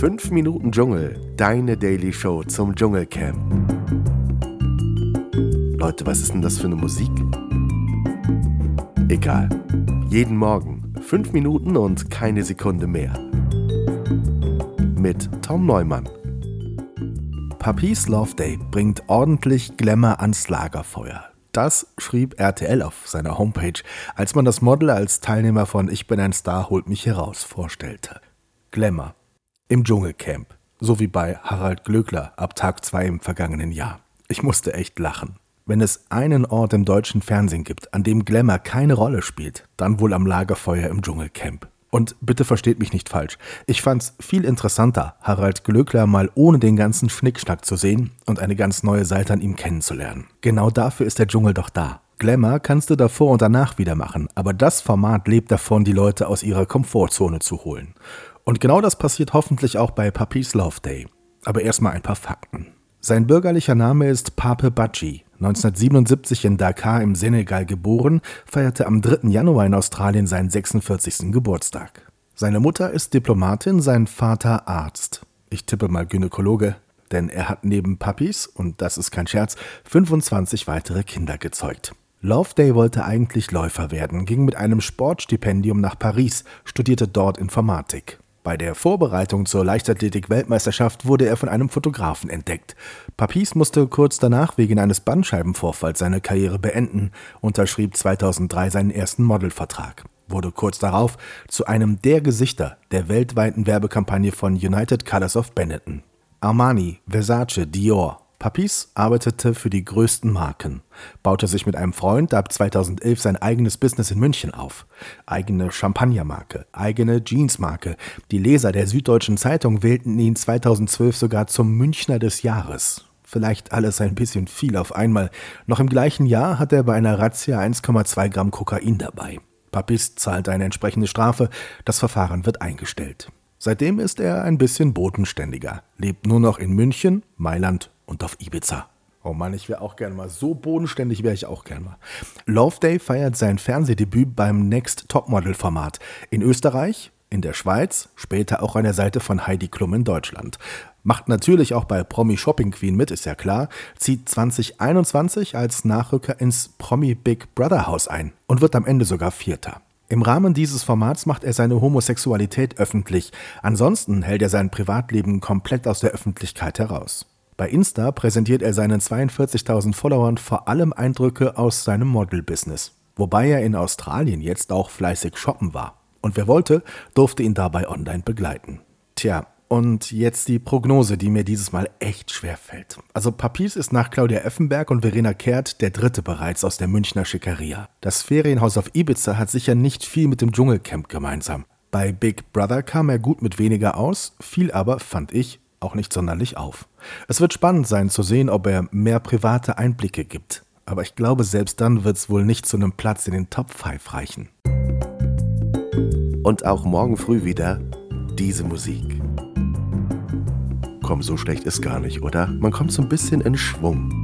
5 Minuten Dschungel, deine Daily Show zum Dschungelcamp. Leute, was ist denn das für eine Musik? Egal. Jeden Morgen 5 Minuten und keine Sekunde mehr. Mit Tom Neumann. Papis Love Day bringt ordentlich Glamour ans Lagerfeuer. Das schrieb RTL auf seiner Homepage, als man das Model als Teilnehmer von Ich bin ein Star, holt mich heraus vorstellte. Glamour. Im Dschungelcamp. So wie bei Harald Glöckler ab Tag 2 im vergangenen Jahr. Ich musste echt lachen. Wenn es einen Ort im deutschen Fernsehen gibt, an dem Glamour keine Rolle spielt, dann wohl am Lagerfeuer im Dschungelcamp. Und bitte versteht mich nicht falsch. Ich fand's viel interessanter, Harald Glöckler mal ohne den ganzen Schnickschnack zu sehen und eine ganz neue Seite an ihm kennenzulernen. Genau dafür ist der Dschungel doch da. Glamour kannst du davor und danach wieder machen, aber das Format lebt davon, die Leute aus ihrer Komfortzone zu holen. Und genau das passiert hoffentlich auch bei Papis Love Day. Aber erstmal ein paar Fakten. Sein bürgerlicher Name ist Pape Badji. 1977 in Dakar im Senegal geboren, feierte am 3. Januar in Australien seinen 46. Geburtstag. Seine Mutter ist Diplomatin, sein Vater Arzt. Ich tippe mal Gynäkologe, denn er hat neben Puppies, und das ist kein Scherz, 25 weitere Kinder gezeugt. Loveday wollte eigentlich Läufer werden, ging mit einem Sportstipendium nach Paris, studierte dort Informatik. Bei der Vorbereitung zur Leichtathletik-Weltmeisterschaft wurde er von einem Fotografen entdeckt. Papis musste kurz danach wegen eines Bandscheibenvorfalls seine Karriere beenden, unterschrieb 2003 seinen ersten Modelvertrag, wurde kurz darauf zu einem der Gesichter der weltweiten Werbekampagne von United Colors of Benetton. Armani, Versace, Dior, Papis arbeitete für die größten Marken, baute sich mit einem Freund ab 2011 sein eigenes Business in München auf. Eigene Champagnermarke, eigene Jeansmarke. Die Leser der Süddeutschen Zeitung wählten ihn 2012 sogar zum Münchner des Jahres. Vielleicht alles ein bisschen viel auf einmal. Noch im gleichen Jahr hat er bei einer Razzia 1,2 Gramm Kokain dabei. Papis zahlt eine entsprechende Strafe, das Verfahren wird eingestellt. Seitdem ist er ein bisschen bodenständiger, lebt nur noch in München, Mailand und auf Ibiza. Oh Mann, ich wäre auch gerne mal. So bodenständig wäre ich auch gerne mal. Love Day feiert sein Fernsehdebüt beim Next Topmodel Format. In Österreich, in der Schweiz, später auch an der Seite von Heidi Klum in Deutschland. Macht natürlich auch bei Promi Shopping Queen mit, ist ja klar. Zieht 2021 als Nachrücker ins Promi Big Brother Haus ein und wird am Ende sogar Vierter. Im Rahmen dieses Formats macht er seine Homosexualität öffentlich. Ansonsten hält er sein Privatleben komplett aus der Öffentlichkeit heraus. Bei Insta präsentiert er seinen 42.000 Followern vor allem Eindrücke aus seinem Model-Business. Wobei er in Australien jetzt auch fleißig shoppen war. Und wer wollte, durfte ihn dabei online begleiten. Tja, und jetzt die Prognose, die mir dieses Mal echt schwer fällt. Also Papis ist nach Claudia Effenberg und Verena Kehrt der dritte bereits aus der Münchner Schickeria. Das Ferienhaus auf Ibiza hat sicher nicht viel mit dem Dschungelcamp gemeinsam. Bei Big Brother kam er gut mit weniger aus, viel aber, fand ich, auch nicht sonderlich auf. Es wird spannend sein zu sehen, ob er mehr private Einblicke gibt. Aber ich glaube, selbst dann wird es wohl nicht zu einem Platz in den Top 5 reichen. Und auch morgen früh wieder diese Musik. Komm, so schlecht ist gar nicht, oder? Man kommt so ein bisschen in Schwung.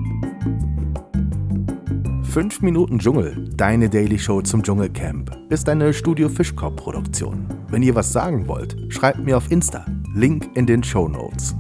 5 Minuten Dschungel, deine Daily Show zum Dschungelcamp, ist eine Studio Fischkorb Produktion. Wenn ihr was sagen wollt, schreibt mir auf Insta Link in den Show Notes.